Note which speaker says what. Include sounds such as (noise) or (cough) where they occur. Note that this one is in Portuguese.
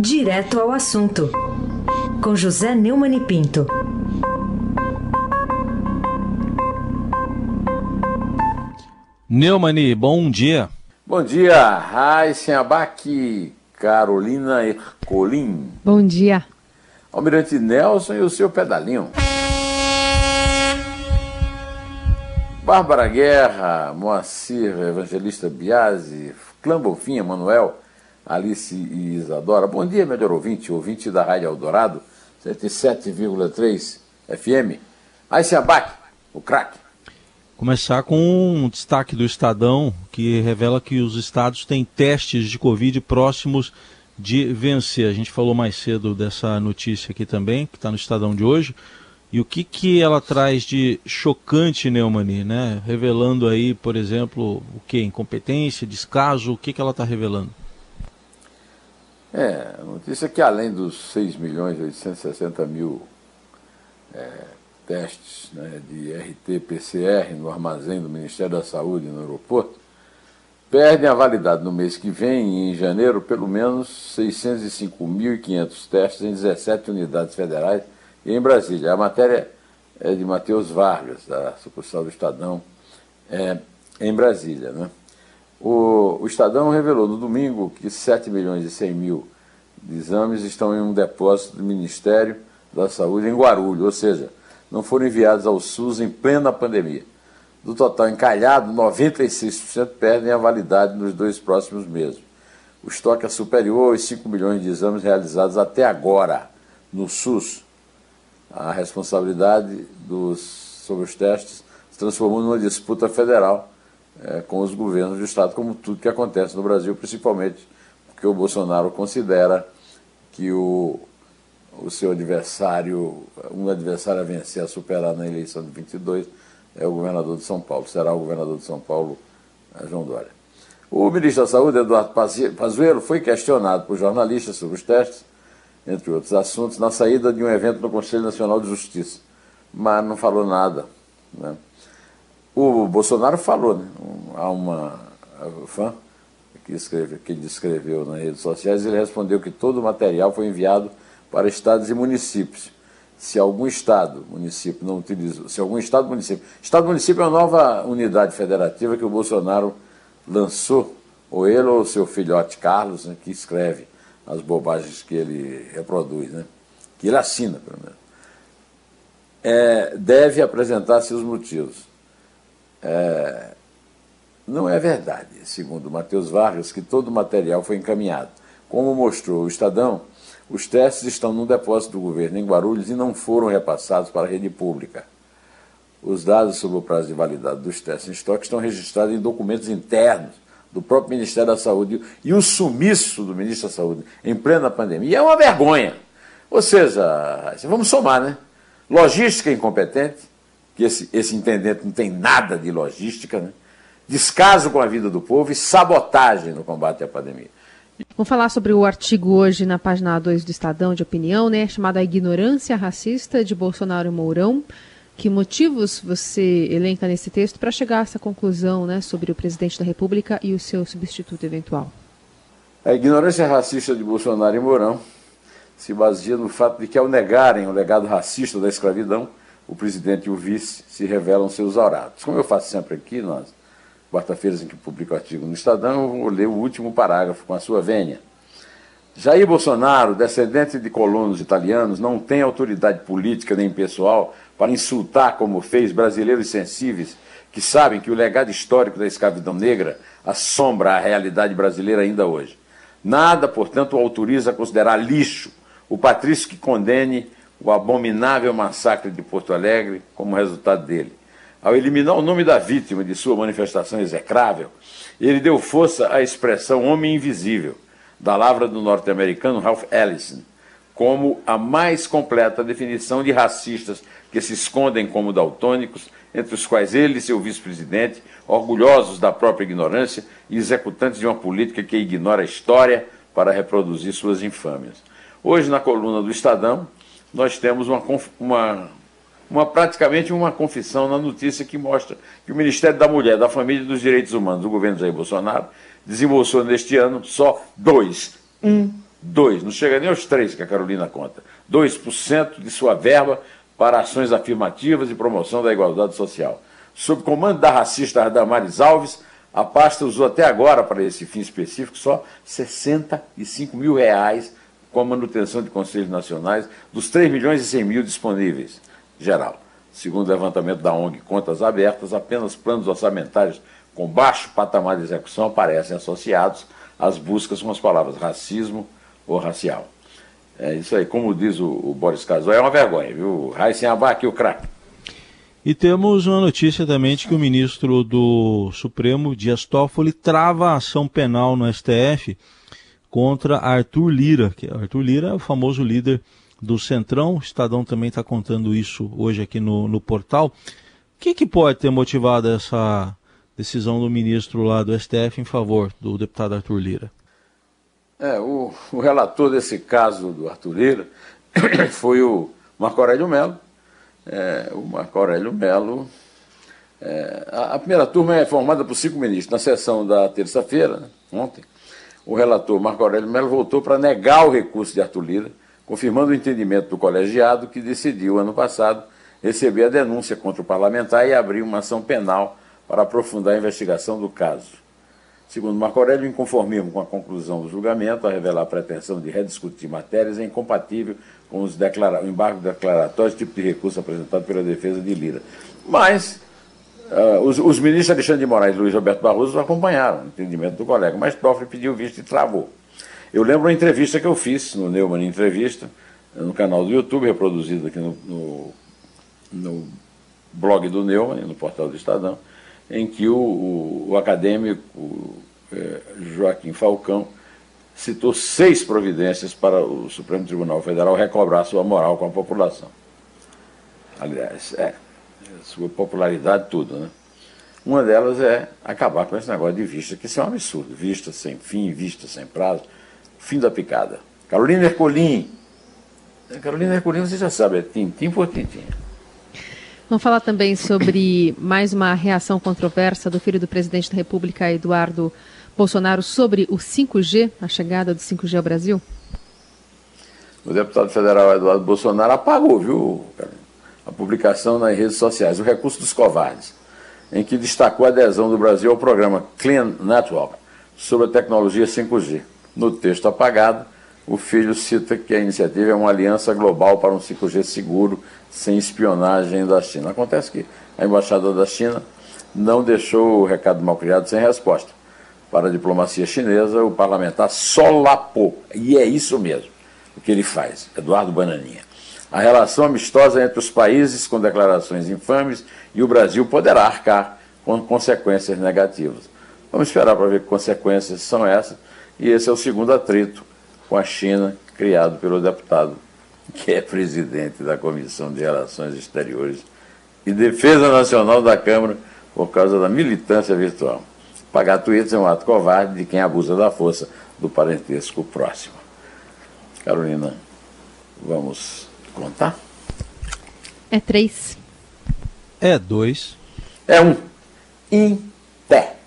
Speaker 1: Direto ao assunto, com José Neumann e Pinto.
Speaker 2: Neumani, bom dia.
Speaker 3: Bom dia, Raíssen Abac, Carolina Ercolim.
Speaker 4: Bom dia.
Speaker 3: Almirante Nelson e o seu pedalinho. Bárbara Guerra, Moacir Evangelista Biasi, Clã Bonfim, Manuel, Alice e Isadora. Bom dia, melhor ouvinte, ouvinte da Rádio Eldorado, 107,3 FM. Aí se abaque, o craque.
Speaker 2: Começar com um destaque do Estadão, que revela que os estados têm testes de Covid próximos de vencer. A gente falou mais cedo dessa notícia aqui também, que está no Estadão de hoje. E o que, que ela traz de chocante, Neumani, né? Revelando aí, por exemplo, o que? Incompetência, descaso, o que, que ela está revelando?
Speaker 3: É, a notícia é que além dos 6 milhões e 860 mil é, testes né, de RT-PCR no armazém do Ministério da Saúde no aeroporto, perdem a validade no mês que vem, em janeiro, pelo menos 605.500 testes em 17 unidades federais e em Brasília. A matéria é de Matheus Vargas, da sucursal do Estadão, é, em Brasília. Né? O, o, Estadão revelou no domingo que 7 milhões e 100 mil exames estão em um depósito do Ministério da Saúde em Guarulhos, ou seja, não foram enviados ao SUS em plena pandemia. Do total encalhado, 96% perdem a validade nos dois próximos meses. O estoque é superior aos 5 milhões de exames realizados até agora no SUS a responsabilidade dos, sobre os testes se transformou numa disputa federal é, com os governos do Estado, como tudo que acontece no Brasil, principalmente porque o Bolsonaro considera que o, o seu adversário, um adversário a vencer, a superar na eleição de 22, é o governador de São Paulo, será o governador de São Paulo, é, João Dória. O ministro da Saúde, Eduardo Pazuello, foi questionado por jornalistas sobre os testes entre outros assuntos, na saída de um evento no Conselho Nacional de Justiça. Mas não falou nada. Né? O Bolsonaro falou, né? Há uma fã que, escreve, que descreveu nas redes sociais, ele respondeu que todo o material foi enviado para estados e municípios. Se algum estado, município não utilizou, se algum estado, município. Estado município é uma nova unidade federativa que o Bolsonaro lançou, ou ele ou seu filhote Carlos, né, que escreve as bobagens que ele reproduz, né? que ele assina, pelo menos, é, deve apresentar seus motivos. É, não é verdade, segundo Matheus Vargas, que todo o material foi encaminhado. Como mostrou o Estadão, os testes estão no depósito do governo em Guarulhos e não foram repassados para a rede pública. Os dados sobre o prazo de validade dos testes em estoque estão registrados em documentos internos do próprio Ministério da Saúde e o sumiço do ministro da Saúde em plena pandemia é uma vergonha. Ou seja, vamos somar, né? Logística incompetente, que esse, esse intendente não tem nada de logística, né? Descaso com a vida do povo e sabotagem no combate à pandemia.
Speaker 4: Vamos falar sobre o artigo hoje na página 2 do Estadão de Opinião, né, chamado A Ignorância Racista de Bolsonaro e Mourão. Que motivos você elenca nesse texto para chegar a essa conclusão né, sobre o presidente da República e o seu substituto eventual?
Speaker 3: A ignorância racista de Bolsonaro e Mourão se baseia no fato de que, ao negarem o legado racista da escravidão, o presidente e o vice se revelam seus aurados. Como eu faço sempre aqui, nas quarta-feiras em que publico artigo no Estadão, vou ler o último parágrafo com a sua vênia. Jair Bolsonaro, descendente de colonos italianos, não tem autoridade política nem pessoal para insultar, como fez, brasileiros sensíveis que sabem que o legado histórico da escravidão negra assombra a realidade brasileira ainda hoje. Nada, portanto, o autoriza a considerar lixo o patrício que condene o abominável massacre de Porto Alegre como resultado dele. Ao eliminar o nome da vítima de sua manifestação execrável, ele deu força à expressão homem invisível, da lavra do norte-americano Ralph Ellison, como a mais completa definição de racistas que se escondem como daltônicos, entre os quais ele e seu vice-presidente, orgulhosos da própria ignorância e executantes de uma política que ignora a história para reproduzir suas infâmias. Hoje, na coluna do Estadão, nós temos uma, uma, uma, praticamente uma confissão na notícia que mostra que o Ministério da Mulher, da Família e dos Direitos Humanos do governo Jair Bolsonaro desembolsou neste ano só dois, um. 2, não chega nem aos 3 que a Carolina conta, 2% de sua verba para ações afirmativas e promoção da igualdade social. Sob comando da racista Damares Alves, a pasta usou até agora para esse fim específico só 65 mil reais com a manutenção de conselhos nacionais dos 3 milhões e 100 mil disponíveis geral. Segundo o levantamento da ONG Contas Abertas, apenas planos orçamentários com baixo patamar de execução aparecem associados às buscas com as palavras racismo ou racial. É isso aí, como diz o, o Boris Casoy, é uma vergonha, viu? Raíssen aqui, o craque.
Speaker 2: E temos uma notícia também de que o ministro do Supremo, Dias Toffoli, trava a ação penal no STF contra Arthur Lira, que Arthur Lira é o famoso líder do Centrão. O Estadão também está contando isso hoje aqui no, no portal. O que, que pode ter motivado essa decisão do ministro lá do STF em favor do deputado Arthur Lira?
Speaker 3: É, o, o relator desse caso do Arthur Lira (coughs) foi o Marco Aurélio Melo. É, o Marco Aurélio Melo. É, a, a, primeira turma é formada por cinco ministros. Na sessão da terça-feira, né, ontem, o relator Marco Aurélio Melo voltou para negar o recurso de Arthur Lira, confirmando o entendimento do colegiado que decidiu, ano passado, receber a denúncia contra o parlamentar e abrir uma ação penal para aprofundar a investigação do caso. Segundo Marco Aurélio, inconformismo com a conclusão do julgamento, a revelar a pretensão de rediscutir matérias, é incompatível com os declara... o embargo declaratório, tipo de recurso apresentado pela defesa de Lira. Mas uh, os, os, ministros Alexandre de Moraes e Luiz Roberto Barroso acompanharam o entendimento do colega, mas Toffoli pediu visto e travou. Eu lembro uma entrevista que eu fiz no Neumann Entrevista, no canal do YouTube, reproduzido aqui no, no, no blog do Neumann, no portal do Estadão, em que o, o, o acadêmico é, Joaquim Falcão citou seis providências para o Supremo Tribunal Federal recobrar sua moral com a população. Aliás, é, sua popularidade, tudo, né? Uma delas é acabar com esse negócio de vista, que isso é um absurdo. Vista sem fim, vista sem prazo, fim da picada. Carolina Ercolim. Carolina Ercolim, você já sabe, é tintim por tintim.
Speaker 4: Vamos falar também sobre mais uma reação controversa do filho do presidente da República, Eduardo Bolsonaro, sobre o 5G, a chegada do 5G ao Brasil?
Speaker 3: O deputado federal Eduardo Bolsonaro apagou, viu, a publicação nas redes sociais, o recurso dos covardes, em que destacou a adesão do Brasil ao programa Clean Network sobre a tecnologia 5G. No texto apagado, o filho cita que a iniciativa é uma aliança global para um 5G seguro, sem espionagem da China. Acontece que a embaixada da China não deixou o recado mal criado sem resposta. Para a diplomacia chinesa, o parlamentar solapou, e é isso mesmo o que ele faz, Eduardo Bananinha. A relação amistosa entre os países com declarações infames e o Brasil poderá arcar com consequências negativas. Vamos esperar para ver que consequências são essas, e esse é o segundo atrito com a China, criado pelo deputado que é presidente da Comissão de Relações Exteriores e Defesa Nacional da Câmara por causa da militância virtual. Pagar tweets é um ato covarde de quem abusa da força do parentesco próximo. Carolina, vamos contar?
Speaker 4: É três.
Speaker 2: É dois.
Speaker 3: É um. Em pé.